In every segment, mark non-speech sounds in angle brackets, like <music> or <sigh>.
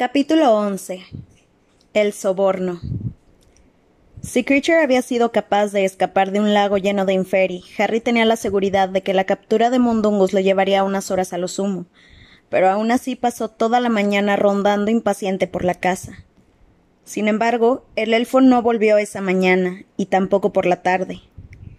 Capítulo 11 El soborno Si Creature había sido capaz de escapar de un lago lleno de inferi, Harry tenía la seguridad de que la captura de Mundungus lo llevaría unas horas a lo sumo, pero aún así pasó toda la mañana rondando impaciente por la casa. Sin embargo, el elfo no volvió esa mañana, y tampoco por la tarde.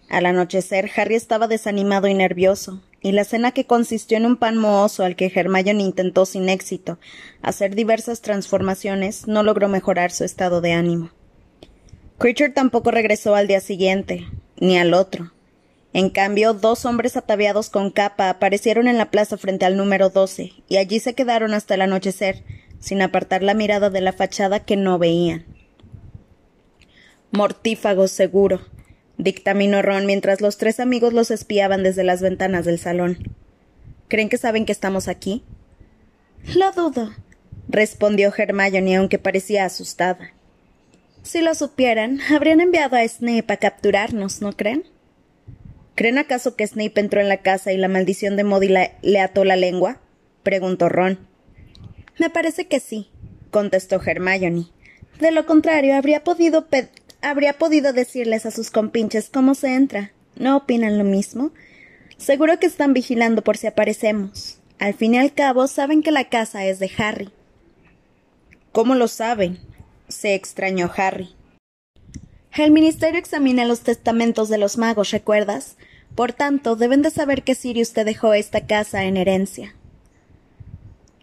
Al anochecer, Harry estaba desanimado y nervioso, y la cena que consistió en un pan mohoso al que Hermione intentó sin éxito hacer diversas transformaciones no logró mejorar su estado de ánimo. Creature tampoco regresó al día siguiente, ni al otro. En cambio, dos hombres ataviados con capa aparecieron en la plaza frente al número doce, y allí se quedaron hasta el anochecer, sin apartar la mirada de la fachada que no veían. Mortífagos, seguro, dictaminó Ron mientras los tres amigos los espiaban desde las ventanas del salón. ¿Creen que saben que estamos aquí? Lo dudo, respondió Hermione, aunque parecía asustada. Si lo supieran, habrían enviado a Snape a capturarnos, ¿no creen? ¿Creen acaso que Snape entró en la casa y la maldición de Modi le ató la lengua? preguntó Ron. Me parece que sí, contestó Hermione. De lo contrario, habría podido habría podido decirles a sus compinches cómo se entra. ¿No opinan lo mismo? Seguro que están vigilando por si aparecemos. Al fin y al cabo, saben que la casa es de Harry. ¿Cómo lo saben? se extrañó Harry. El ministerio examina los testamentos de los magos, ¿recuerdas? Por tanto, deben de saber que Sirius te dejó esta casa en herencia.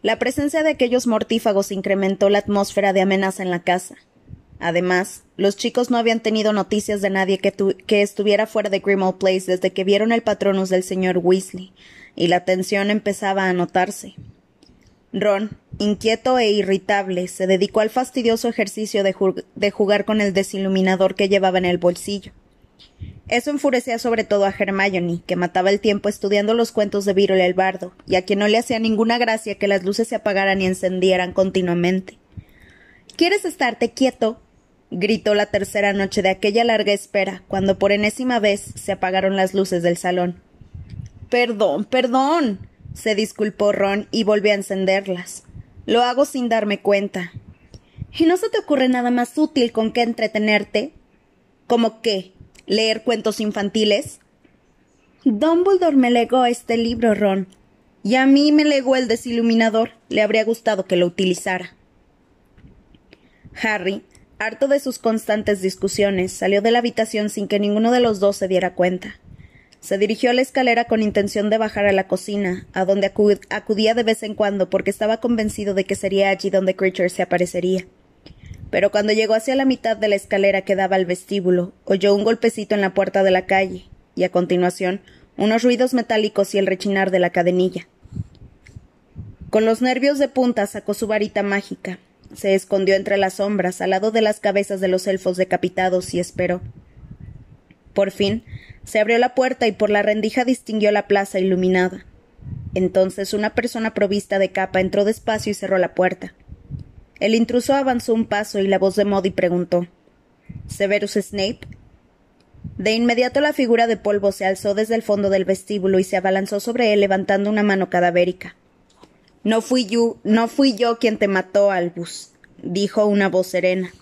La presencia de aquellos mortífagos incrementó la atmósfera de amenaza en la casa. Además, los chicos no habían tenido noticias de nadie que, estuviera fuera de Grimmauld Place desde que vieron el patronus del señor Weasley, y la tensión empezaba a notarse. Ron, inquieto e irritable, se dedicó al fastidioso ejercicio de, jugar con el desiluminador que llevaba en el bolsillo. Eso enfurecía sobre todo a Hermione, que mataba el tiempo estudiando los cuentos de Virol el bardo, y a quien no le hacía ninguna gracia que las luces se apagaran y encendieran continuamente. ¿Quieres estarte quieto? Gritó la tercera noche de aquella larga espera, cuando por enésima vez se apagaron las luces del salón. Perdón, perdón. se disculpó Ron y volvió a encenderlas. Lo hago sin darme cuenta. ¿Y no se te ocurre nada más útil con qué entretenerte? ¿Cómo qué? ¿Leer cuentos infantiles? Dumbledore me legó este libro, Ron. Y a mí me legó el desiluminador. Le habría gustado que lo utilizara. Harry harto de sus constantes discusiones, salió de la habitación sin que ninguno de los dos se diera cuenta. Se dirigió a la escalera con intención de bajar a la cocina, a donde acudía de vez en cuando porque estaba convencido de que sería allí donde Creature se aparecería. Pero cuando llegó hacia la mitad de la escalera que daba al vestíbulo, oyó un golpecito en la puerta de la calle, y a continuación unos ruidos metálicos y el rechinar de la cadenilla. Con los nervios de punta sacó su varita mágica, se escondió entre las sombras, al lado de las cabezas de los elfos decapitados, y esperó. Por fin, se abrió la puerta y por la rendija distinguió la plaza iluminada. Entonces una persona provista de capa entró despacio y cerró la puerta. El intruso avanzó un paso y la voz de Modi preguntó ¿Severus Snape? De inmediato la figura de polvo se alzó desde el fondo del vestíbulo y se abalanzó sobre él levantando una mano cadavérica. No fui yo, no fui yo quien te mató, Albus, dijo una voz serena.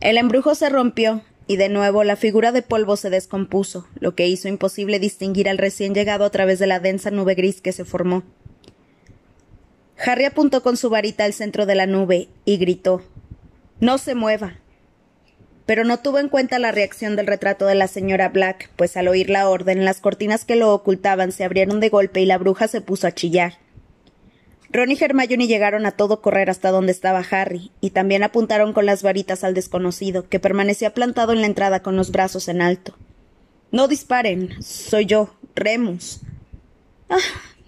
El embrujo se rompió, y de nuevo la figura de polvo se descompuso, lo que hizo imposible distinguir al recién llegado a través de la densa nube gris que se formó. Harry apuntó con su varita al centro de la nube y gritó No se mueva pero no tuvo en cuenta la reacción del retrato de la señora Black, pues al oír la orden las cortinas que lo ocultaban se abrieron de golpe y la bruja se puso a chillar. Ron y Hermione llegaron a todo correr hasta donde estaba Harry, y también apuntaron con las varitas al desconocido, que permanecía plantado en la entrada con los brazos en alto. No disparen. Soy yo, Remus. Ah,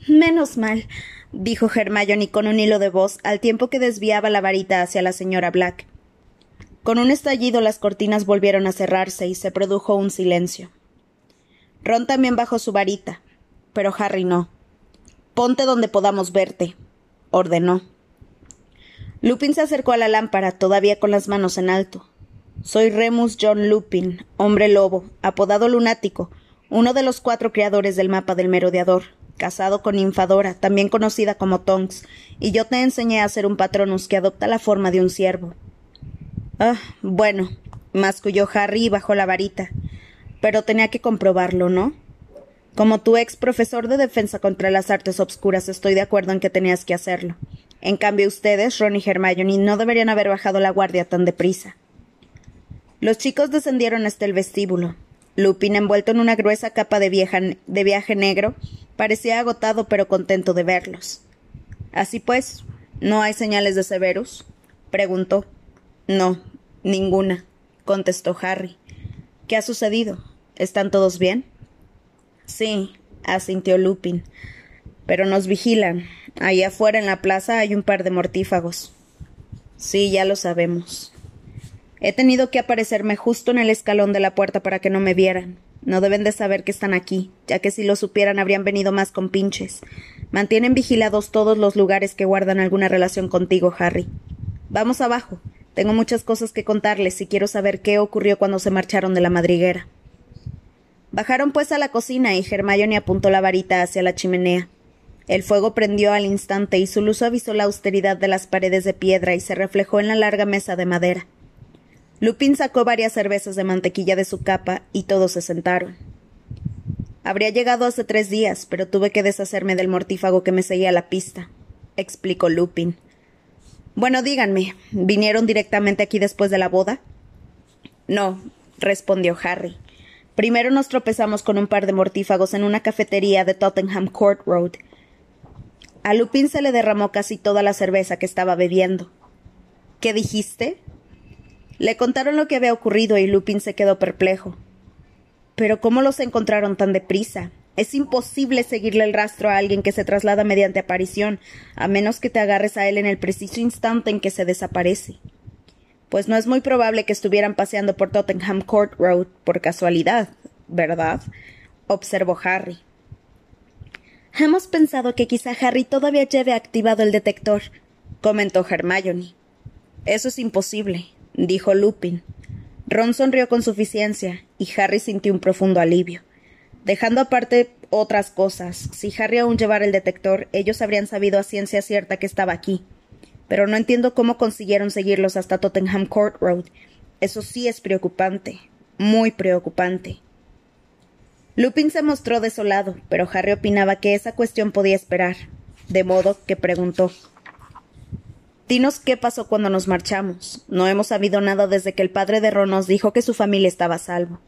menos mal, dijo Hermione con un hilo de voz al tiempo que desviaba la varita hacia la señora Black. Con un estallido las cortinas volvieron a cerrarse y se produjo un silencio. Ron también bajó su varita, pero Harry no. Ponte donde podamos verte, ordenó. Lupin se acercó a la lámpara, todavía con las manos en alto. Soy Remus John Lupin, hombre lobo, apodado lunático, uno de los cuatro creadores del mapa del merodeador, casado con Infadora, también conocida como Tonks, y yo te enseñé a ser un patronus que adopta la forma de un ciervo. Ah, bueno, masculló Harry y bajó la varita. Pero tenía que comprobarlo, ¿no? Como tu ex profesor de defensa contra las artes obscuras, estoy de acuerdo en que tenías que hacerlo. En cambio, ustedes, Ron y Hermione, no deberían haber bajado la guardia tan deprisa. Los chicos descendieron hasta el vestíbulo. Lupin, envuelto en una gruesa capa de, de viaje negro, parecía agotado pero contento de verlos. Así pues, ¿no hay señales de Severus? preguntó. No, ninguna, contestó Harry. ¿Qué ha sucedido? ¿Están todos bien? Sí, asintió Lupin. Pero nos vigilan. Ahí afuera en la plaza hay un par de mortífagos. Sí, ya lo sabemos. He tenido que aparecerme justo en el escalón de la puerta para que no me vieran. No deben de saber que están aquí, ya que si lo supieran habrían venido más con pinches. Mantienen vigilados todos los lugares que guardan alguna relación contigo, Harry. Vamos abajo. Tengo muchas cosas que contarles y quiero saber qué ocurrió cuando se marcharon de la madriguera. Bajaron pues a la cocina y Hermione apuntó la varita hacia la chimenea. El fuego prendió al instante y su luz avisó la austeridad de las paredes de piedra y se reflejó en la larga mesa de madera. Lupin sacó varias cervezas de mantequilla de su capa y todos se sentaron. Habría llegado hace tres días, pero tuve que deshacerme del mortífago que me seguía a la pista, explicó Lupin. Bueno, díganme, ¿vinieron directamente aquí después de la boda? No, respondió Harry. Primero nos tropezamos con un par de mortífagos en una cafetería de Tottenham Court Road. A Lupin se le derramó casi toda la cerveza que estaba bebiendo. ¿Qué dijiste? Le contaron lo que había ocurrido y Lupin se quedó perplejo. Pero ¿cómo los encontraron tan deprisa? Es imposible seguirle el rastro a alguien que se traslada mediante aparición, a menos que te agarres a él en el preciso instante en que se desaparece. Pues no es muy probable que estuvieran paseando por Tottenham Court Road por casualidad, ¿verdad? observó Harry. Hemos pensado que quizá Harry todavía lleve activado el detector, comentó Hermione. Eso es imposible dijo Lupin. Ron sonrió con suficiencia y Harry sintió un profundo alivio. Dejando aparte otras cosas, si Harry aún llevara el detector, ellos habrían sabido a ciencia cierta que estaba aquí. Pero no entiendo cómo consiguieron seguirlos hasta Tottenham Court Road. Eso sí es preocupante, muy preocupante. Lupin se mostró desolado, pero Harry opinaba que esa cuestión podía esperar, de modo que preguntó Dinos qué pasó cuando nos marchamos. No hemos sabido nada desde que el padre de Ron nos dijo que su familia estaba a salvo.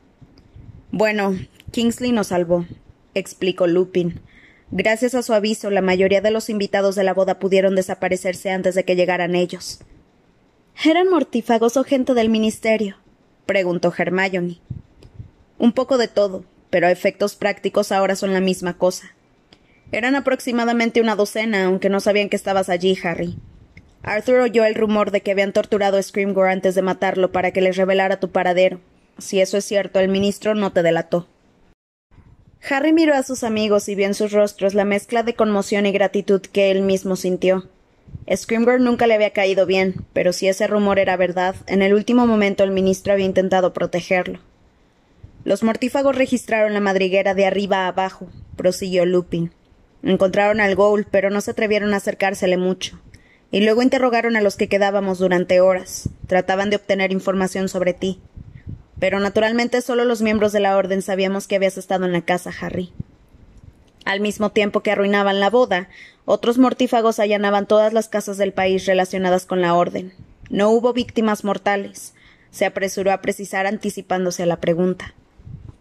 Bueno, Kingsley nos salvó, explicó Lupin. Gracias a su aviso, la mayoría de los invitados de la boda pudieron desaparecerse antes de que llegaran ellos. ¿Eran mortífagos o gente del ministerio? preguntó Hermione. Un poco de todo, pero a efectos prácticos ahora son la misma cosa. Eran aproximadamente una docena, aunque no sabían que estabas allí, Harry. Arthur oyó el rumor de que habían torturado a Scrimgore antes de matarlo para que les revelara tu paradero. Si eso es cierto, el ministro no te delató. Harry miró a sus amigos y vio en sus rostros la mezcla de conmoción y gratitud que él mismo sintió. Scrimgore nunca le había caído bien, pero si ese rumor era verdad, en el último momento el ministro había intentado protegerlo. Los mortífagos registraron la madriguera de arriba a abajo, prosiguió Lupin. Encontraron al Ghoul, pero no se atrevieron a acercársele mucho y luego interrogaron a los que quedábamos durante horas. Trataban de obtener información sobre ti. Pero naturalmente solo los miembros de la Orden sabíamos que habías estado en la casa, Harry. Al mismo tiempo que arruinaban la boda, otros mortífagos allanaban todas las casas del país relacionadas con la Orden. No hubo víctimas mortales, se apresuró a precisar anticipándose a la pregunta.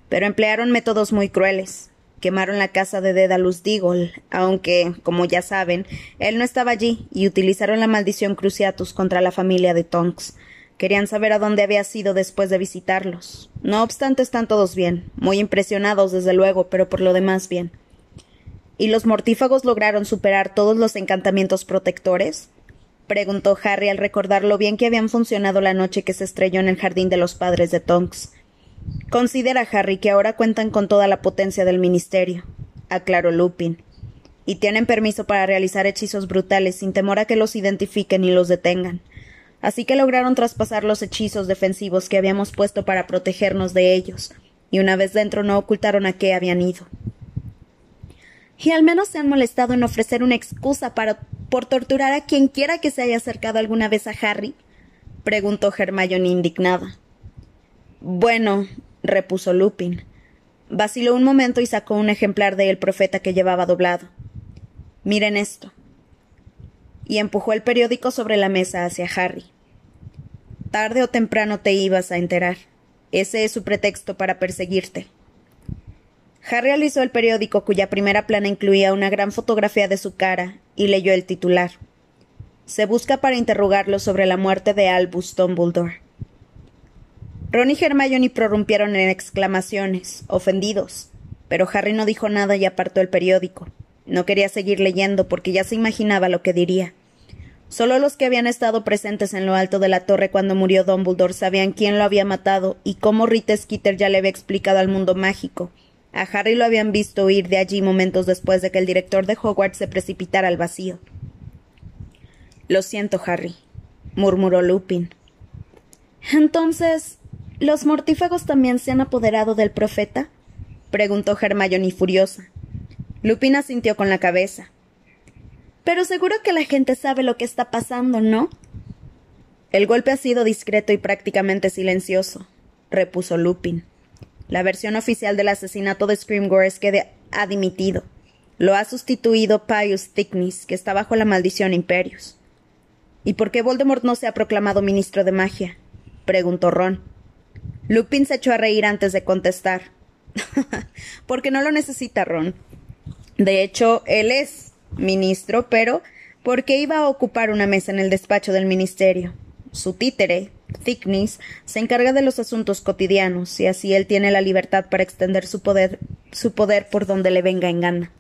Pero emplearon métodos muy crueles quemaron la casa de Dedalus Deagle, aunque, como ya saben, él no estaba allí, y utilizaron la maldición Cruciatus contra la familia de Tonks. Querían saber a dónde había sido después de visitarlos. No obstante, están todos bien, muy impresionados, desde luego, pero por lo demás bien. ¿Y los mortífagos lograron superar todos los encantamientos protectores? preguntó Harry al recordar lo bien que habían funcionado la noche que se estrelló en el jardín de los padres de Tonks. Considera, Harry, que ahora cuentan con toda la potencia del ministerio, aclaró Lupin, y tienen permiso para realizar hechizos brutales sin temor a que los identifiquen y los detengan. Así que lograron traspasar los hechizos defensivos que habíamos puesto para protegernos de ellos, y una vez dentro no ocultaron a qué habían ido. Y al menos se han molestado en ofrecer una excusa para por torturar a quien quiera que se haya acercado alguna vez a Harry? preguntó Hermione indignada. Bueno, repuso Lupin. Vaciló un momento y sacó un ejemplar de El Profeta que llevaba doblado. Miren esto. Y empujó el periódico sobre la mesa hacia Harry. Tarde o temprano te ibas a enterar. Ese es su pretexto para perseguirte. Harry alisó el periódico cuya primera plana incluía una gran fotografía de su cara y leyó el titular. Se busca para interrogarlo sobre la muerte de Albus Dumbledore. Ron y Hermione prorrumpieron en exclamaciones, ofendidos, pero Harry no dijo nada y apartó el periódico. No quería seguir leyendo porque ya se imaginaba lo que diría. Solo los que habían estado presentes en lo alto de la torre cuando murió Dumbledore sabían quién lo había matado y cómo Rita Skeeter ya le había explicado al mundo mágico. A Harry lo habían visto huir de allí momentos después de que el director de Hogwarts se precipitara al vacío. Lo siento, Harry, murmuró Lupin. Entonces, ¿Los mortífagos también se han apoderado del profeta? preguntó Hermione furiosa. Lupina sintió con la cabeza. Pero seguro que la gente sabe lo que está pasando, ¿no? El golpe ha sido discreto y prácticamente silencioso, repuso Lupin. La versión oficial del asesinato de Screamgore es que ha dimitido. Lo ha sustituido Pius Thickness, que está bajo la maldición Imperius. ¿Y por qué Voldemort no se ha proclamado ministro de magia? preguntó Ron. Lupin se echó a reír antes de contestar. <laughs> Porque no lo necesita Ron. De hecho, él es ministro, pero porque iba a ocupar una mesa en el despacho del ministerio. Su títere, Thickness, se encarga de los asuntos cotidianos, y así él tiene la libertad para extender su poder, su poder por donde le venga en gana.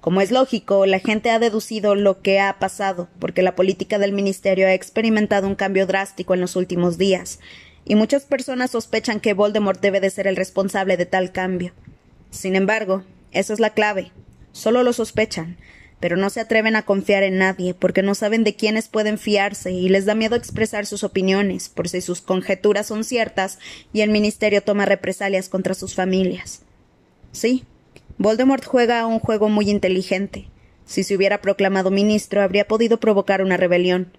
Como es lógico, la gente ha deducido lo que ha pasado, porque la política del ministerio ha experimentado un cambio drástico en los últimos días, y muchas personas sospechan que Voldemort debe de ser el responsable de tal cambio. Sin embargo, esa es la clave. Solo lo sospechan, pero no se atreven a confiar en nadie porque no saben de quiénes pueden fiarse y les da miedo expresar sus opiniones por si sus conjeturas son ciertas y el ministerio toma represalias contra sus familias. Sí, Voldemort juega un juego muy inteligente. Si se hubiera proclamado ministro, habría podido provocar una rebelión.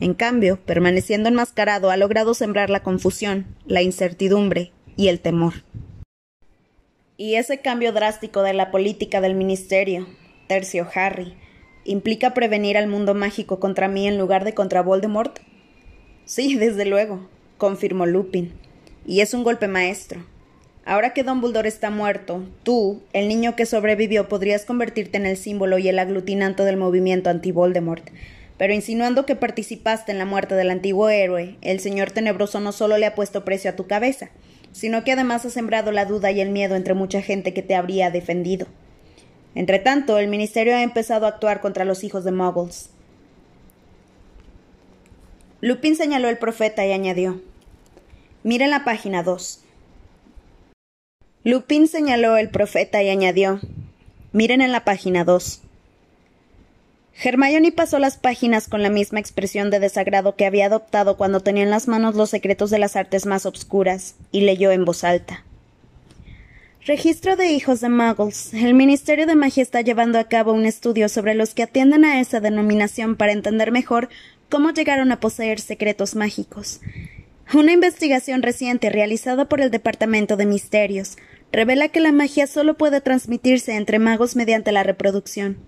En cambio, permaneciendo enmascarado, ha logrado sembrar la confusión, la incertidumbre y el temor. Y ese cambio drástico de la política del ministerio, Harry, ¿implica prevenir al mundo mágico contra mí en lugar de contra Voldemort? Sí, desde luego, confirmó Lupin. Y es un golpe maestro. Ahora que Dumbledore está muerto, tú, el niño que sobrevivió, podrías convertirte en el símbolo y el aglutinante del movimiento anti-Voldemort pero insinuando que participaste en la muerte del antiguo héroe, el señor tenebroso no solo le ha puesto precio a tu cabeza, sino que además ha sembrado la duda y el miedo entre mucha gente que te habría defendido. Entretanto, el ministerio ha empezado a actuar contra los hijos de Muggles. Lupin señaló el profeta y añadió Miren la página 2. Lupin señaló el profeta y añadió Miren en la página 2. Hermione pasó las páginas con la misma expresión de desagrado que había adoptado cuando tenía en las manos los secretos de las artes más obscuras, y leyó en voz alta. Registro de hijos de Muggles. El Ministerio de Magia está llevando a cabo un estudio sobre los que atienden a esa denominación para entender mejor cómo llegaron a poseer secretos mágicos. Una investigación reciente realizada por el Departamento de Misterios revela que la magia solo puede transmitirse entre magos mediante la reproducción.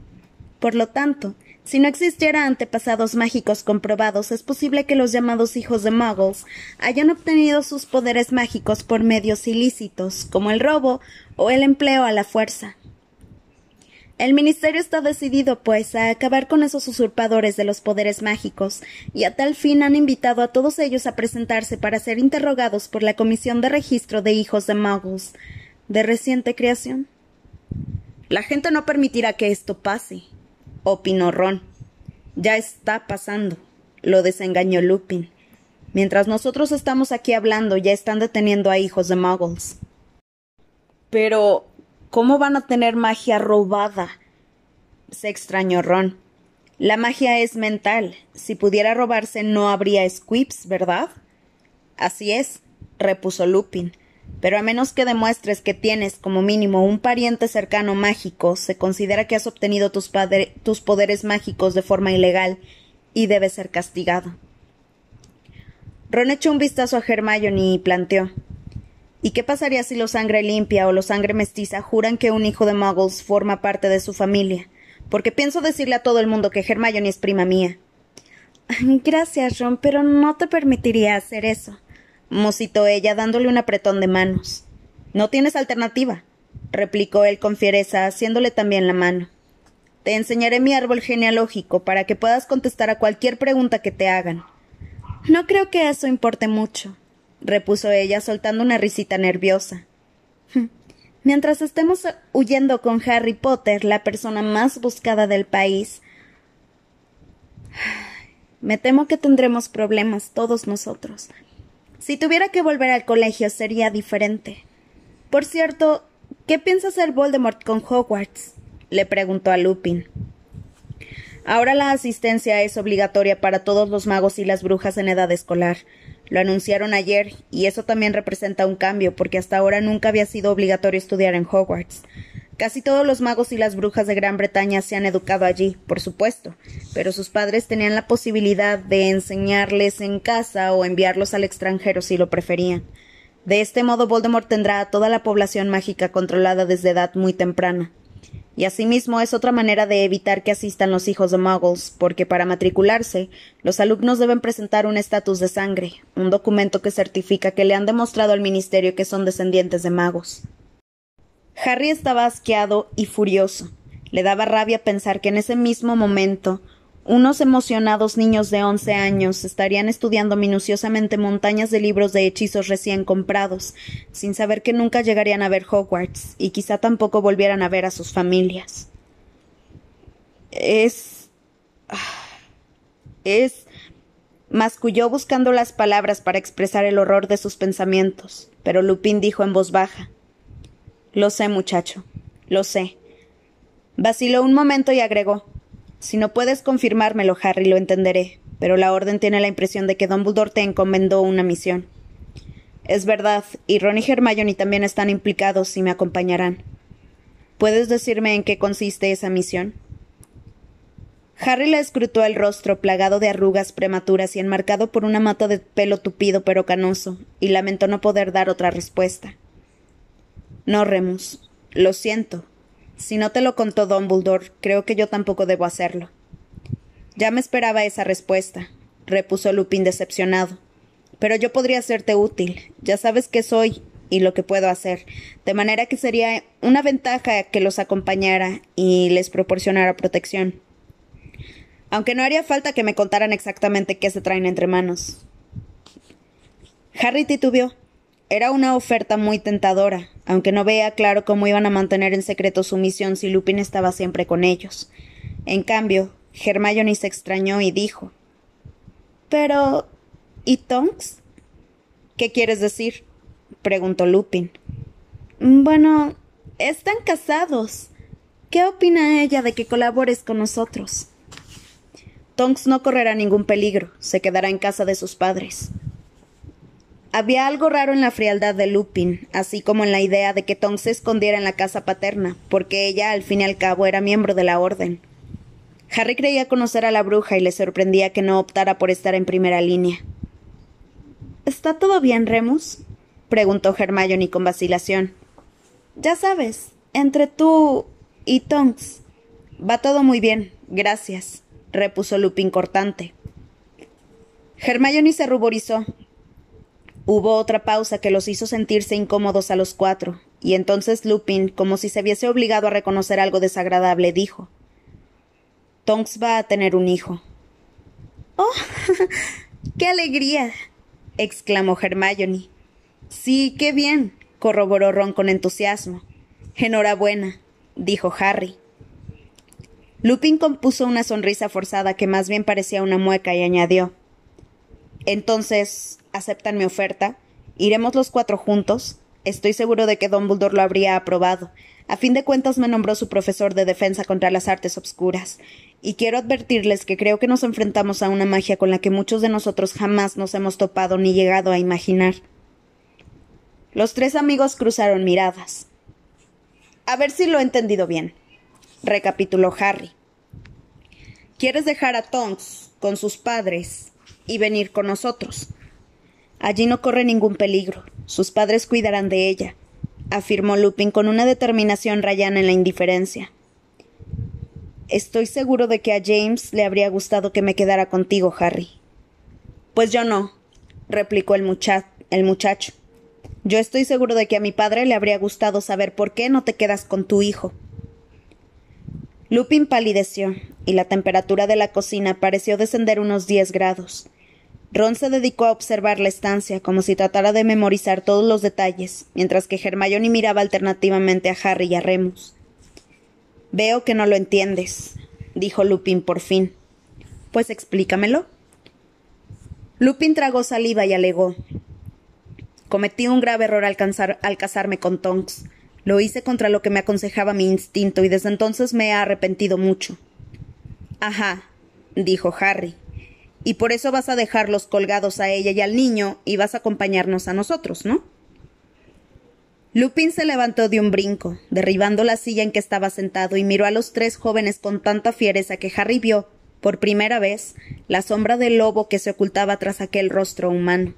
Por lo tanto, si no existiera antepasados mágicos comprobados, es posible que los llamados hijos de muggles hayan obtenido sus poderes mágicos por medios ilícitos, como el robo o el empleo a la fuerza. El Ministerio está decidido, pues, a acabar con esos usurpadores de los poderes mágicos, y a tal fin han invitado a todos ellos a presentarse para ser interrogados por la Comisión de Registro de Hijos de Muggles, de reciente creación. La gente no permitirá que esto pase, opinó Ron. Ya está pasando, lo desengañó Lupin. Mientras nosotros estamos aquí hablando, ya están deteniendo a hijos de muggles. Pero, ¿cómo van a tener magia robada? se extrañó Ron. La magia es mental. Si pudiera robarse no habría squips, ¿verdad? Así es, repuso Lupin. Pero a menos que demuestres que tienes como mínimo un pariente cercano mágico, se considera que has obtenido tus, poderes mágicos de forma ilegal y debes ser castigado. Ron echó un vistazo a Hermione y planteó ¿Y qué pasaría si los sangre limpia o los sangre mestiza juran que un hijo de Muggles forma parte de su familia? Porque pienso decirle a todo el mundo que Hermione es prima mía. <laughs> Gracias, Ron, pero no te permitiría hacer eso, musitó ella dándole un apretón de manos. No tienes alternativa, replicó él con fiereza, haciéndole también la mano. Te enseñaré mi árbol genealógico para que puedas contestar a cualquier pregunta que te hagan. No creo que eso importe mucho repuso ella soltando una risita nerviosa. Mientras estemos huyendo con Harry Potter, la persona más buscada del país. <sighs> Me temo que tendremos problemas todos nosotros. Si tuviera que volver al colegio sería diferente. Por cierto, ¿qué piensa hacer Voldemort con Hogwarts? le preguntó a Lupin. Ahora la asistencia es obligatoria para todos los magos y las brujas en edad escolar. Lo anunciaron ayer, y eso también representa un cambio, porque hasta ahora nunca había sido obligatorio estudiar en Hogwarts. Casi todos los magos y las brujas de Gran Bretaña se han educado allí, por supuesto, pero sus padres tenían la posibilidad de enseñarles en casa o enviarlos al extranjero si lo preferían. De este modo Voldemort tendrá a toda la población mágica controlada desde edad muy temprana. Y asimismo es otra manera de evitar que asistan los hijos de muggles, porque para matricularse, los alumnos deben presentar un estatus de sangre, un documento que certifica que le han demostrado al ministerio que son descendientes de magos. Harry estaba asqueado y furioso. Le daba rabia pensar que en ese mismo momento unos emocionados niños de once años estarían estudiando minuciosamente montañas de libros de hechizos recién comprados, sin saber que nunca llegarían a ver Hogwarts y quizá tampoco volvieran a ver a sus familias. Es. es. masculló buscando las palabras para expresar el horror de sus pensamientos, pero Lupin dijo en voz baja: Lo sé, muchacho, lo sé. Vaciló un momento y agregó: si no puedes confirmármelo, Harry, lo entenderé, pero la Orden tiene la impresión de que Dumbledore te encomendó una misión. Es verdad, y Ron y Hermione también están implicados y me acompañarán. ¿Puedes decirme en qué consiste esa misión? Harry le escrutó el rostro plagado de arrugas prematuras y enmarcado por una mata de pelo tupido pero canoso, y lamentó no poder dar otra respuesta. No, Remus. Lo siento. Si no te lo contó Dumbledore, creo que yo tampoco debo hacerlo. Ya me esperaba esa respuesta, repuso Lupin decepcionado. Pero yo podría serte útil. Ya sabes qué soy y lo que puedo hacer, de manera que sería una ventaja que los acompañara y les proporcionara protección. Aunque no haría falta que me contaran exactamente qué se traen entre manos. Harry titubeó. Era una oferta muy tentadora, aunque no veía claro cómo iban a mantener en secreto su misión si Lupin estaba siempre con ellos. En cambio, Hermione se extrañó y dijo Pero. ¿Y Tonks? ¿Qué quieres decir? preguntó Lupin. Bueno, están casados. ¿Qué opina ella de que colabores con nosotros? Tonks no correrá ningún peligro, se quedará en casa de sus padres. Había algo raro en la frialdad de Lupin, así como en la idea de que Tom se escondiera en la casa paterna, porque ella, al fin y al cabo, era miembro de la orden. Harry creía conocer a la bruja y le sorprendía que no optara por estar en primera línea. ¿Está todo bien, Remus? preguntó Hermione con vacilación. Ya sabes, entre tú y Tonks. Va todo muy bien, gracias, repuso Lupin cortante. Hermione se ruborizó, Hubo otra pausa que los hizo sentirse incómodos a los cuatro, y entonces Lupin, como si se viese obligado a reconocer algo desagradable, dijo Tonks va a tener un hijo. ¡Oh! <laughs> ¡Qué alegría! exclamó Hermione. Sí, qué bien, corroboró Ron con entusiasmo. Enhorabuena, dijo Harry. Lupin compuso una sonrisa forzada que más bien parecía una mueca y añadió Entonces, aceptan mi oferta, iremos los cuatro juntos. Estoy seguro de que Dumbledore lo habría aprobado. A fin de cuentas me nombró su profesor de defensa contra las artes obscuras. Y quiero advertirles que creo que nos enfrentamos a una magia con la que muchos de nosotros jamás nos hemos topado ni llegado a imaginar. Los tres amigos cruzaron miradas. A ver si lo he entendido bien, recapituló Harry. ¿Quieres dejar a Tonks con sus padres y venir con nosotros? Allí no corre ningún peligro. Sus padres cuidarán de ella, afirmó Lupin con una determinación rayana en la indiferencia. Estoy seguro de que a James le habría gustado que me quedara contigo, Harry. Pues yo no, replicó el, el muchacho. Yo estoy seguro de que a mi padre le habría gustado saber por qué no te quedas con tu hijo. Lupin palideció, y la temperatura de la cocina pareció descender unos diez grados. Ron se dedicó a observar la estancia como si tratara de memorizar todos los detalles, mientras que Hermione miraba alternativamente a Harry y a Remus. Veo que no lo entiendes, dijo Lupin por fin. Pues explícamelo. Lupin tragó saliva y alegó. Cometí un grave error al, al casarme con Tonks. Lo hice contra lo que me aconsejaba mi instinto y desde entonces me he arrepentido mucho. Ajá, dijo Harry. Y por eso vas a dejarlos colgados a ella y al niño y vas a acompañarnos a nosotros, ¿no? Lupin se levantó de un brinco, derribando la silla en que estaba sentado, y miró a los tres jóvenes con tanta fiereza que Harry vio, por primera vez, la sombra del lobo que se ocultaba tras aquel rostro humano.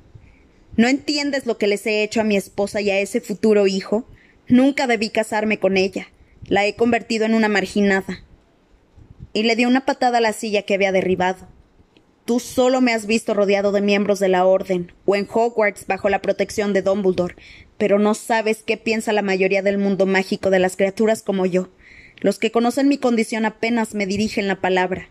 ¿No entiendes lo que les he hecho a mi esposa y a ese futuro hijo? Nunca debí casarme con ella. La he convertido en una marginada. Y le dio una patada a la silla que había derribado. Tú solo me has visto rodeado de miembros de la Orden, o en Hogwarts bajo la protección de Dumbledore, pero no sabes qué piensa la mayoría del mundo mágico de las criaturas como yo. Los que conocen mi condición apenas me dirigen la palabra.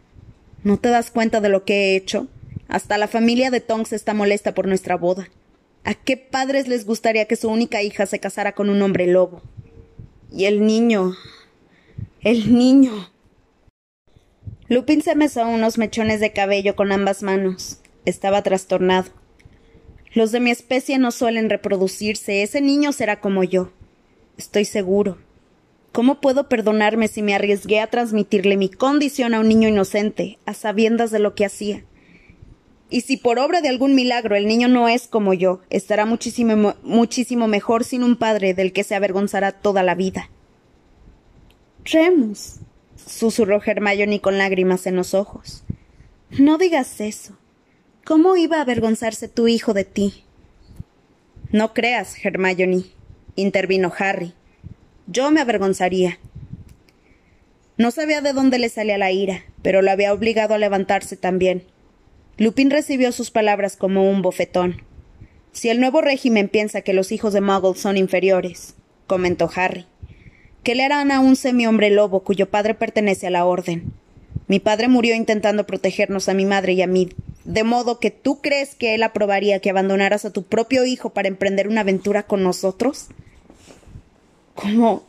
¿No te das cuenta de lo que he hecho? Hasta la familia de Tonks está molesta por nuestra boda. ¿A qué padres les gustaría que su única hija se casara con un hombre lobo? Y el niño. El niño. Lupin se mesó unos mechones de cabello con ambas manos. Estaba trastornado. Los de mi especie no suelen reproducirse. Ese niño será como yo. Estoy seguro. ¿Cómo puedo perdonarme si me arriesgué a transmitirle mi condición a un niño inocente, a sabiendas de lo que hacía? Y si por obra de algún milagro el niño no es como yo, estará muchísimo, muchísimo mejor sin un padre del que se avergonzará toda la vida. Remus, susurró Hermione con lágrimas en los ojos. No digas eso. ¿Cómo iba a avergonzarse tu hijo de ti? No creas, Hermione, intervino Harry. Yo me avergonzaría. No sabía de dónde le salía la ira, pero lo había obligado a levantarse también. Lupin recibió sus palabras como un bofetón. Si el nuevo régimen piensa que los hijos de Muggles son inferiores, comentó Harry, ¿Qué le harán a un semi-hombre lobo cuyo padre pertenece a la Orden? Mi padre murió intentando protegernos a mi madre y a mí, de modo que tú crees que él aprobaría que abandonaras a tu propio hijo para emprender una aventura con nosotros? ¿Cómo?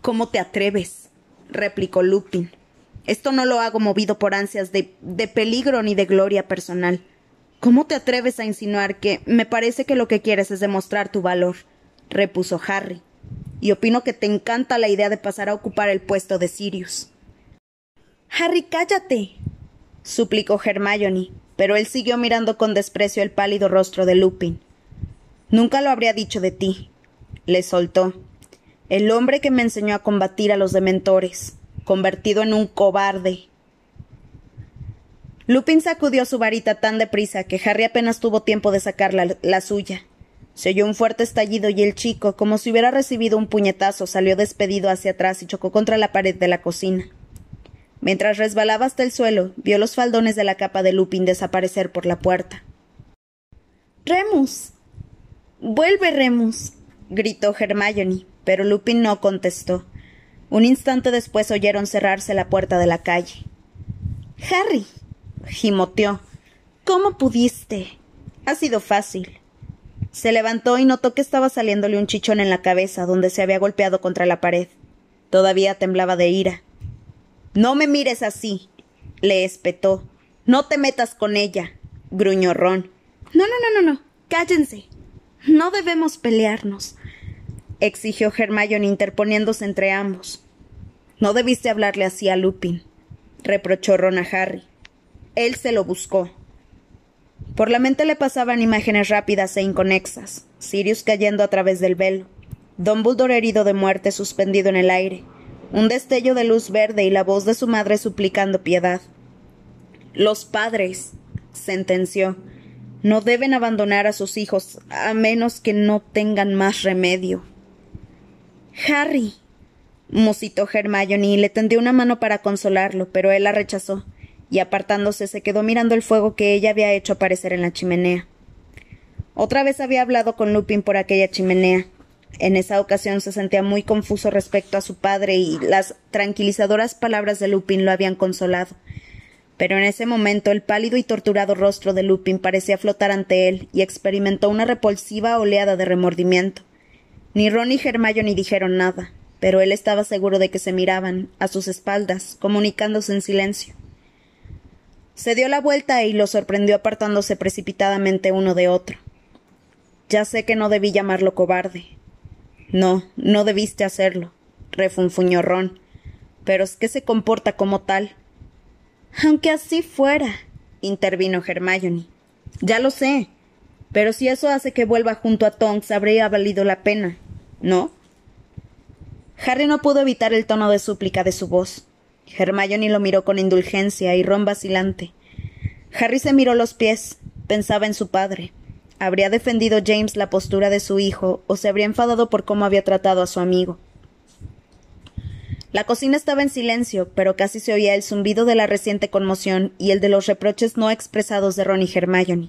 ¿Cómo te atreves? replicó Lupin. Esto no lo hago movido por ansias de, de peligro ni de gloria personal. ¿Cómo te atreves a insinuar que me parece que lo que quieres es demostrar tu valor? repuso Harry y opino que te encanta la idea de pasar a ocupar el puesto de Sirius. Harry, cállate. suplicó Hermione, pero él siguió mirando con desprecio el pálido rostro de Lupin. Nunca lo habría dicho de ti, le soltó. El hombre que me enseñó a combatir a los dementores, convertido en un cobarde. Lupin sacudió su varita tan deprisa que Harry apenas tuvo tiempo de sacar la suya. Se oyó un fuerte estallido y el chico, como si hubiera recibido un puñetazo, salió despedido hacia atrás y chocó contra la pared de la cocina. Mientras resbalaba hasta el suelo, vio los faldones de la capa de Lupin desaparecer por la puerta. Remus. Vuelve, Remus. gritó Hermione, pero Lupin no contestó. Un instante después oyeron cerrarse la puerta de la calle. Harry. gimoteó. ¿Cómo pudiste? Ha sido fácil. Se levantó y notó que estaba saliéndole un chichón en la cabeza, donde se había golpeado contra la pared. Todavía temblaba de ira. No me mires así, le espetó. No te metas con ella, gruñó Ron. No, no, no, no, no. Cállense. No debemos pelearnos, exigió Hermione interponiéndose entre ambos. No debiste hablarle así a Lupin, reprochó Ron a Harry. Él se lo buscó. Por la mente le pasaban imágenes rápidas e inconexas. Sirius cayendo a través del velo, Dumbledore herido de muerte suspendido en el aire, un destello de luz verde y la voz de su madre suplicando piedad. Los padres, sentenció, no deben abandonar a sus hijos a menos que no tengan más remedio. Harry, musitó Hermione y le tendió una mano para consolarlo, pero él la rechazó, y apartándose se quedó mirando el fuego que ella había hecho aparecer en la chimenea. Otra vez había hablado con Lupin por aquella chimenea. En esa ocasión se sentía muy confuso respecto a su padre y las tranquilizadoras palabras de Lupin lo habían consolado. Pero en ese momento el pálido y torturado rostro de Lupin parecía flotar ante él y experimentó una repulsiva oleada de remordimiento. Ni Ron ni dijeron nada, pero él estaba seguro de que se miraban, a sus espaldas, comunicándose en silencio. Se dio la vuelta y lo sorprendió apartándose precipitadamente uno de otro. Ya sé que no debí llamarlo cobarde. No, no debiste hacerlo, refunfuñó Ron. Pero es que se comporta como tal. Aunque así fuera, intervino Hermione. Ya lo sé. Pero si eso hace que vuelva junto a Tonks, habría valido la pena, ¿no? Harry no pudo evitar el tono de súplica de su voz. Hermione lo miró con indulgencia y Ron vacilante. Harry se miró los pies, pensaba en su padre. ¿Habría defendido James la postura de su hijo o se habría enfadado por cómo había tratado a su amigo? La cocina estaba en silencio, pero casi se oía el zumbido de la reciente conmoción y el de los reproches no expresados de Ron y Hermione.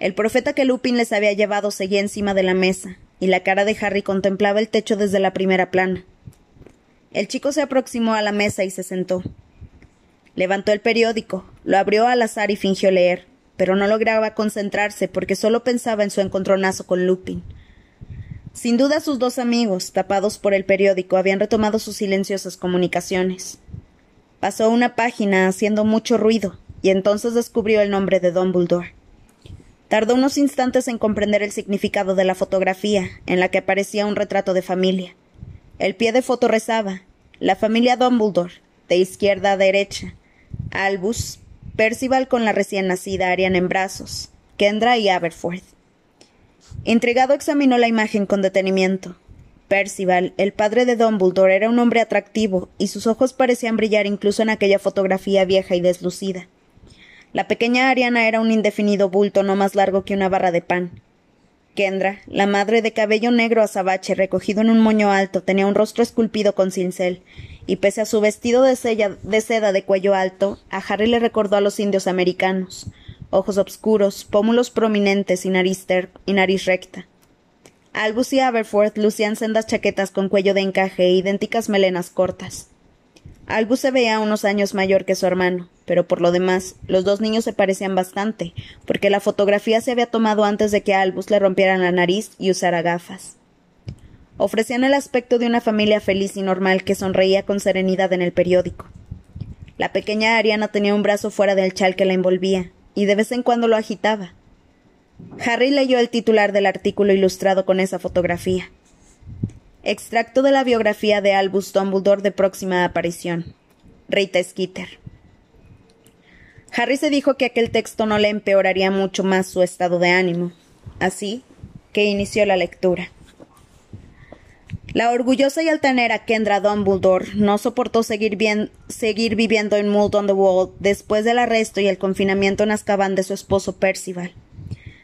El profeta que Lupin les había llevado seguía encima de la mesa, y la cara de Harry contemplaba el techo desde la primera plana. El chico se aproximó a la mesa y se sentó. Levantó el periódico, lo abrió al azar y fingió leer, pero no lograba concentrarse porque solo pensaba en su encontronazo con Lupin. Sin duda sus dos amigos, tapados por el periódico, habían retomado sus silenciosas comunicaciones. Pasó una página haciendo mucho ruido, y entonces descubrió el nombre de Dumbledore. Tardó unos instantes en comprender el significado de la fotografía, en la que aparecía un retrato de familia. El pie de foto rezaba La familia Dumbledore, de izquierda a derecha. Albus, Percival con la recién nacida Ariana en brazos, Kendra y Aberforth. Intrigado examinó la imagen con detenimiento. Percival, el padre de Dumbledore, era un hombre atractivo, y sus ojos parecían brillar incluso en aquella fotografía vieja y deslucida. La pequeña Ariana era un indefinido bulto no más largo que una barra de pan. Kendra, la madre de cabello negro azabache recogido en un moño alto, tenía un rostro esculpido con cincel, y pese a su vestido de, seda de cuello alto, a Harry le recordó a los indios americanos, ojos oscuros, pómulos prominentes y nariz, y nariz recta. Albus y Aberforth lucían sendas chaquetas con cuello de encaje e idénticas melenas cortas. Albus se veía unos años mayor que su hermano, pero por lo demás, los dos niños se parecían bastante, porque la fotografía se había tomado antes de que a Albus le rompieran la nariz y usara gafas. Ofrecían el aspecto de una familia feliz y normal que sonreía con serenidad en el periódico. La pequeña Ariana tenía un brazo fuera del chal que la envolvía, y de vez en cuando lo agitaba. Harry leyó el titular del artículo ilustrado con esa fotografía. Extracto de la biografía de Albus Dumbledore de próxima aparición. Rita Skeeter. Harry se dijo que aquel texto no le empeoraría mucho más su estado de ánimo. Así que inició la lectura. La orgullosa y altanera Kendra Dumbledore no soportó seguir, viviendo en Mould on the Wall después del arresto y el confinamiento en Azkaban de su esposo Percival.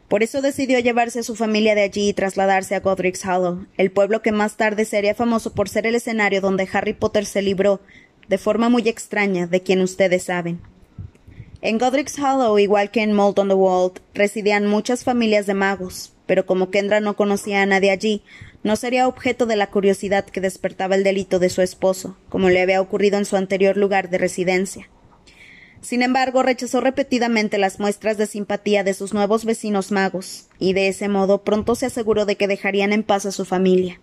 Por eso decidió llevarse a su familia de allí y trasladarse a Godric's Hollow, el pueblo que más tarde sería famoso por ser el escenario donde Harry Potter se libró, de forma muy extraña, de quien ustedes saben. En Godric's Hollow, igual que en Mould on the Wall, residían muchas familias de magos, pero como Kendra no conocía a nadie allí, no sería objeto de la curiosidad que despertaba el delito de su esposo, como le había ocurrido en su anterior lugar de residencia. Sin embargo, rechazó repetidamente las muestras de simpatía de sus nuevos vecinos magos, y de ese modo pronto se aseguró de que dejarían en paz a su familia.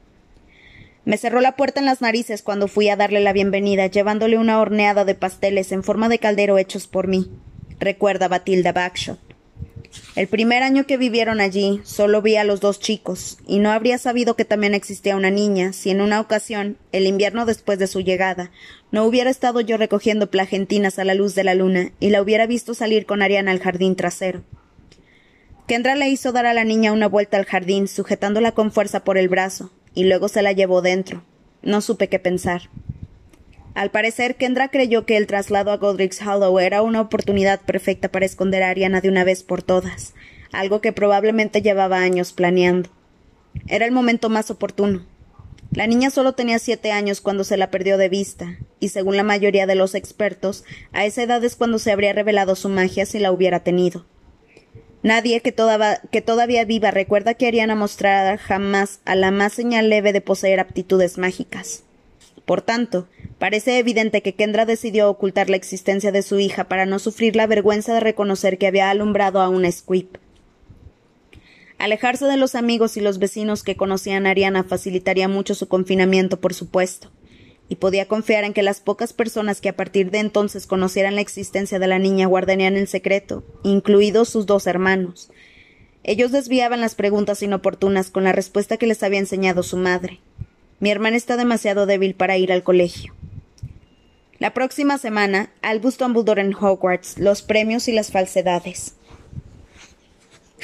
Me cerró la puerta en las narices cuando fui a darle la bienvenida, llevándole una horneada de pasteles en forma de caldero hechos por mí, recuerda Batilda Backshot. El primer año que vivieron allí solo vi a los dos chicos, y no habría sabido que también existía una niña si en una ocasión, el invierno después de su llegada, no hubiera estado yo recogiendo plagentinas a la luz de la luna y la hubiera visto salir con Ariana al jardín trasero. Kendra le hizo dar a la niña una vuelta al jardín, sujetándola con fuerza por el brazo, y luego se la llevó dentro. No supe qué pensar. Al parecer, Kendra creyó que el traslado a Godric's Hollow era una oportunidad perfecta para esconder a Ariana de una vez por todas, algo que probablemente llevaba años planeando. Era el momento más oportuno. La niña solo tenía siete años cuando se la perdió de vista, y según la mayoría de los expertos, a esa edad es cuando se habría revelado su magia si la hubiera tenido. Nadie que, que todavía viva recuerda que Ariana mostrara jamás a la más señal leve de poseer aptitudes mágicas. Por tanto, parece evidente que Kendra decidió ocultar la existencia de su hija para no sufrir la vergüenza de reconocer que había alumbrado a una Squib. Alejarse de los amigos y los vecinos que conocían a Ariana facilitaría mucho su confinamiento, por supuesto, y podía confiar en que las pocas personas que a partir de entonces conocieran la existencia de la niña guardarían el secreto, incluidos sus dos hermanos. Ellos desviaban las preguntas inoportunas con la respuesta que les había enseñado su madre. Mi hermana está demasiado débil para ir al colegio. La próxima semana, Albus Dumbledore en Hogwarts, los premios y las falsedades.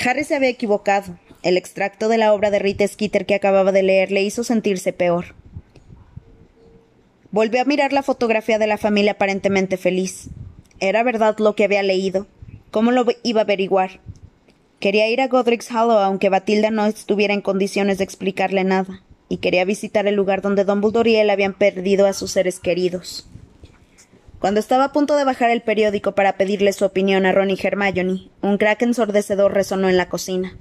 Harry se había equivocado. El extracto de la obra de Rita Skeeter que acababa de leer le hizo sentirse peor. Volvió a mirar la fotografía de la familia aparentemente feliz. ¿Era verdad lo que había leído? ¿Cómo lo iba a averiguar? Quería ir a Godric's Hollow aunque Batilda no estuviera en condiciones de explicarle nada y quería visitar el lugar donde Dumbledore y él habían perdido a sus seres queridos. Cuando estaba a punto de bajar el periódico para pedirle su opinión a Ron y Hermione, un crack ensordecedor resonó en la cocina.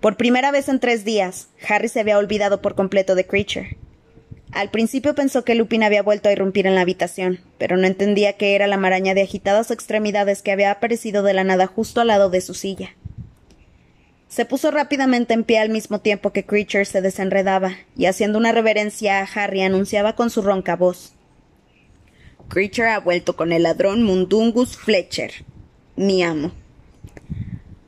Por primera vez en tres días, Harry se había olvidado por completo de Creature. Al principio pensó que Lupin había vuelto a irrumpir en la habitación, pero no entendía que era la maraña de agitadas extremidades que había aparecido de la nada justo al lado de su silla. Se puso rápidamente en pie al mismo tiempo que Creature se desenredaba, y haciendo una reverencia a Harry anunciaba con su ronca voz. Creature ha vuelto con el ladrón Mundungus Fletcher, mi amo.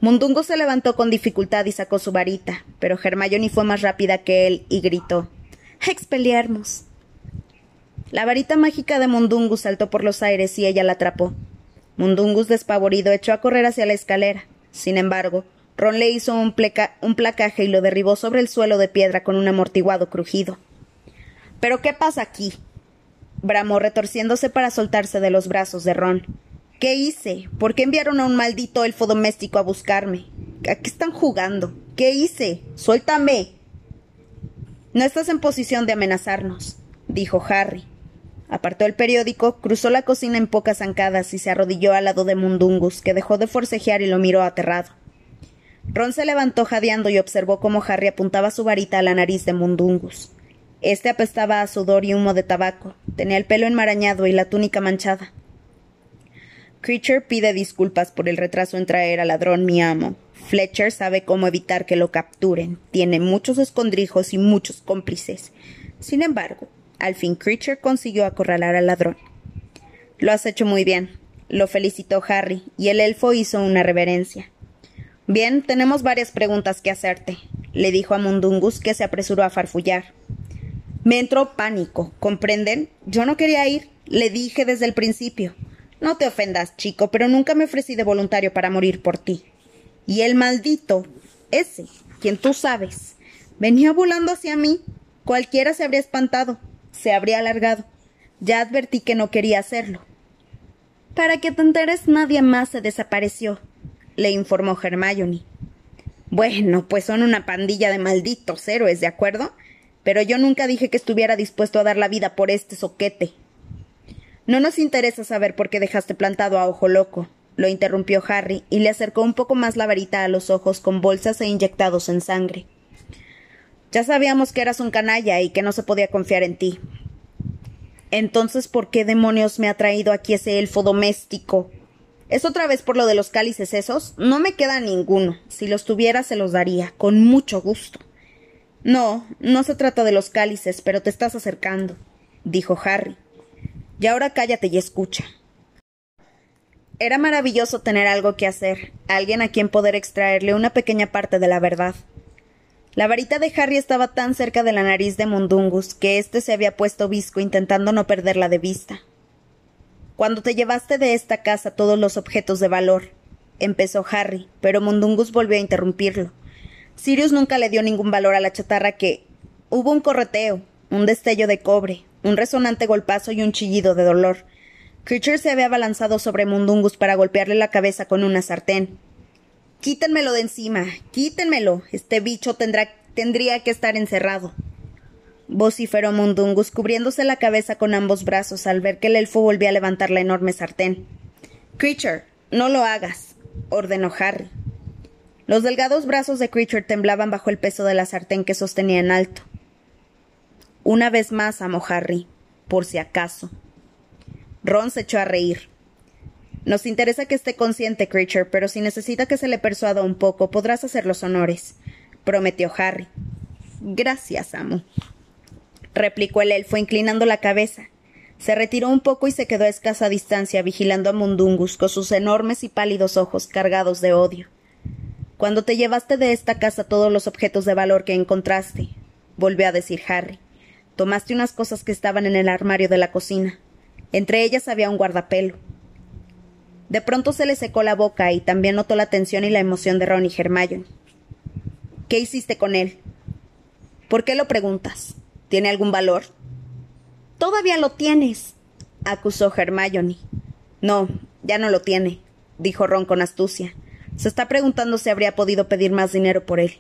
Mundungus se levantó con dificultad y sacó su varita, pero Hermione fue más rápida que él y gritó Expeliarmus. La varita mágica de Mundungus saltó por los aires y ella la atrapó. Mundungus despavorido echó a correr hacia la escalera. Sin embargo, Ron le hizo un, placaje y lo derribó sobre el suelo de piedra con un amortiguado crujido. ¿Pero qué pasa aquí? Bramó retorciéndose para soltarse de los brazos de Ron. ¿Qué hice? ¿Por qué enviaron a un maldito elfo doméstico a buscarme? ¿A qué están jugando? ¿Qué hice? Suéltame. No estás en posición de amenazarnos, dijo Harry. Apartó el periódico, cruzó la cocina en pocas zancadas y se arrodilló al lado de Mundungus, que dejó de forcejear y lo miró aterrado. Ron se levantó jadeando y observó cómo Harry apuntaba su varita a la nariz de Mundungus. Este apestaba a sudor y humo de tabaco, tenía el pelo enmarañado y la túnica manchada. Creature pide disculpas por el retraso en traer al ladrón mi amo. Fletcher sabe cómo evitar que lo capturen. Tiene muchos escondrijos y muchos cómplices. Sin embargo, al fin Creature consiguió acorralar al ladrón. Lo has hecho muy bien, lo felicitó Harry, y el elfo hizo una reverencia. Bien, tenemos varias preguntas que hacerte, le dijo a Mundungus, que se apresuró a farfullar. Me entró pánico, ¿comprenden? Yo no quería ir, le dije desde el principio. No te ofendas, chico, pero nunca me ofrecí de voluntario para morir por ti. Y el maldito, ese, quien tú sabes, venía volando hacia mí. Cualquiera se habría espantado, se habría alargado. Ya advertí que no quería hacerlo. Para que te enteres, nadie más se desapareció, le informó Hermione. Bueno, pues son una pandilla de malditos héroes, ¿de acuerdo? Pero yo nunca dije que estuviera dispuesto a dar la vida por este soquete. No nos interesa saber por qué dejaste plantado a Ojo Loco, lo interrumpió Harry y le acercó un poco más la varita a los ojos con bolsas e inyectados en sangre. Ya sabíamos que eras un canalla y que no se podía confiar en ti. Entonces, ¿por qué demonios me ha traído aquí ese elfo doméstico? ¿Es otra vez por lo de los cálices esos? No me queda ninguno. Si los tuviera, se los daría, con mucho gusto. No, no se trata de los cálices, pero te estás acercando, dijo Harry. Y ahora cállate y escucha. Era maravilloso tener algo que hacer, alguien a quien poder extraerle una pequeña parte de la verdad. La varita de Harry estaba tan cerca de la nariz de Mundungus que éste se había puesto visco intentando no perderla de vista. Cuando te llevaste de esta casa todos los objetos de valor, empezó Harry, pero Mundungus volvió a interrumpirlo. Sirius nunca le dio ningún valor a la chatarra que. Hubo un correteo, un destello de cobre, un resonante golpazo y un chillido de dolor. Creature se había abalanzado sobre Mundungus para golpearle la cabeza con una sartén. Quítenmelo de encima, quítenmelo. Este bicho tendrá, tendría que estar encerrado. Vociferó Mundungus, cubriéndose la cabeza con ambos brazos al ver que el elfo volvía a levantar la enorme sartén. Creature, no lo hagas, ordenó Harry. Los delgados brazos de Creature temblaban bajo el peso de la sartén que sostenía en alto. Una vez más, amo Harry, por si acaso. Ron se echó a reír. Nos interesa que esté consciente, Creature, pero si necesita que se le persuada un poco, podrás hacer los honores, prometió Harry. Gracias, amo, replicó el elfo, inclinando la cabeza. Se retiró un poco y se quedó a escasa distancia, vigilando a Mundungus con sus enormes y pálidos ojos cargados de odio. Cuando te llevaste de esta casa todos los objetos de valor que encontraste, volvió a decir Harry, tomaste unas cosas que estaban en el armario de la cocina. Entre ellas había un guardapelo. De pronto se le secó la boca y también notó la tensión y la emoción de Ron y Hermione. ¿Qué hiciste con él? ¿Por qué lo preguntas? ¿Tiene algún valor? Todavía lo tienes, acusó Hermione. No, ya no lo tiene, dijo Ron con astucia. Se está preguntando si habría podido pedir más dinero por él.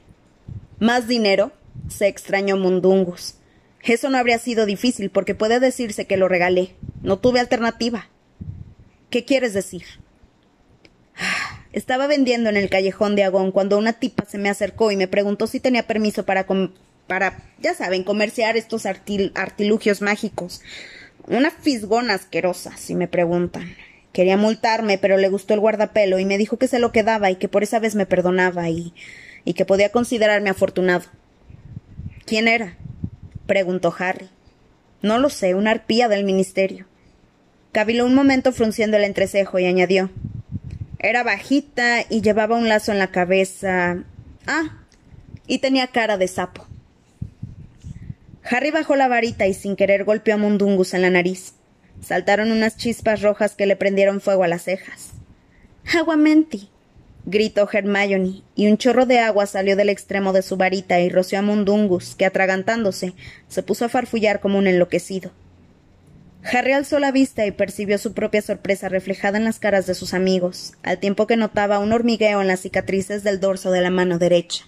¿Más dinero? se extrañó Mundungus. Eso no habría sido difícil, porque puede decirse que lo regalé. No tuve alternativa. ¿Qué quieres decir? Estaba vendiendo en el callejón de Agón cuando una tipa se me acercó y me preguntó si tenía permiso para, para ya saben, comerciar estos artilugios mágicos. Una fisgona asquerosa, si me preguntan. Quería multarme, pero le gustó el guardapelo y me dijo que se lo quedaba y que por esa vez me perdonaba y, que podía considerarme afortunado. ¿Quién era? preguntó Harry. No lo sé, una arpía del ministerio. Caviló un momento frunciendo el entrecejo y añadió Era bajita y llevaba un lazo en la cabeza. Ah, y tenía cara de sapo. Harry bajó la varita y sin querer golpeó a Mundungus en la nariz. Saltaron unas chispas rojas que le prendieron fuego a las cejas. Aguamenti, gritó Hermione, y un chorro de agua salió del extremo de su varita y roció a Mundungus, que atragantándose, se puso a farfullar como un enloquecido. Harry alzó la vista y percibió su propia sorpresa reflejada en las caras de sus amigos, al tiempo que notaba un hormigueo en las cicatrices del dorso de la mano derecha.